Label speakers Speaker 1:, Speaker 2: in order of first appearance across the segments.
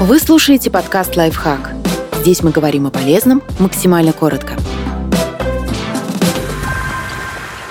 Speaker 1: Вы слушаете подкаст «Лайфхак». Здесь мы говорим о полезном максимально коротко.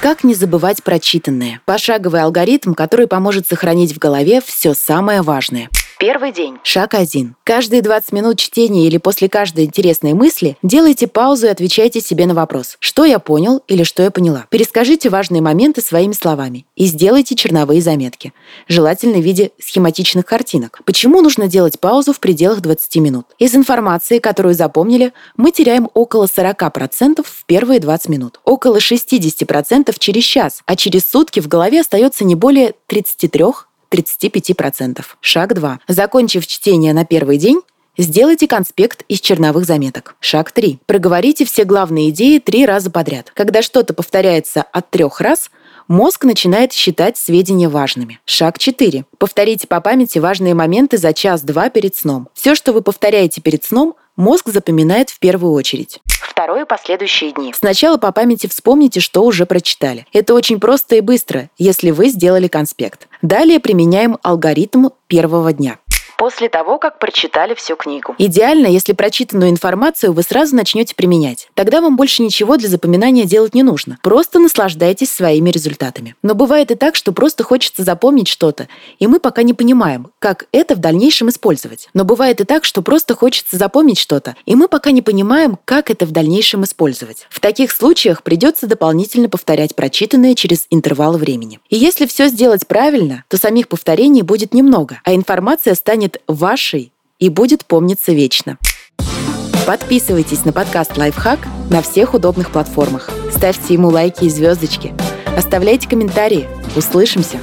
Speaker 1: Как не забывать прочитанное? Пошаговый алгоритм, который поможет сохранить в голове все самое важное – Первый день. Шаг один. Каждые 20 минут чтения или после каждой интересной мысли делайте паузу и отвечайте себе на вопрос, что я понял или что я поняла. Перескажите важные моменты своими словами и сделайте черновые заметки, желательно в виде схематичных картинок. Почему нужно делать паузу в пределах 20 минут? Из информации, которую запомнили, мы теряем около 40% в первые 20 минут, около 60% через час, а через сутки в голове остается не более 33 35%. Шаг 2. Закончив чтение на первый день, Сделайте конспект из черновых заметок. Шаг 3. Проговорите все главные идеи три раза подряд. Когда что-то повторяется от трех раз, мозг начинает считать сведения важными. Шаг 4. Повторите по памяти важные моменты за час-два перед сном. Все, что вы повторяете перед сном, мозг запоминает в первую очередь второе – последующие дни. Сначала по памяти вспомните, что уже прочитали. Это очень просто и быстро, если вы сделали конспект. Далее применяем алгоритм первого дня после того, как прочитали всю книгу. Идеально, если прочитанную информацию вы сразу начнете применять. Тогда вам больше ничего для запоминания делать не нужно. Просто наслаждайтесь своими результатами. Но бывает и так, что просто хочется запомнить что-то, и мы пока не понимаем, как это в дальнейшем использовать. Но бывает и так, что просто хочется запомнить что-то, и мы пока не понимаем, как это в дальнейшем использовать. В таких случаях придется дополнительно повторять прочитанное через интервал времени. И если все сделать правильно, то самих повторений будет немного, а информация станет станет вашей и будет помниться вечно. Подписывайтесь на подкаст «Лайфхак» на всех удобных платформах. Ставьте ему лайки и звездочки. Оставляйте комментарии. Услышимся!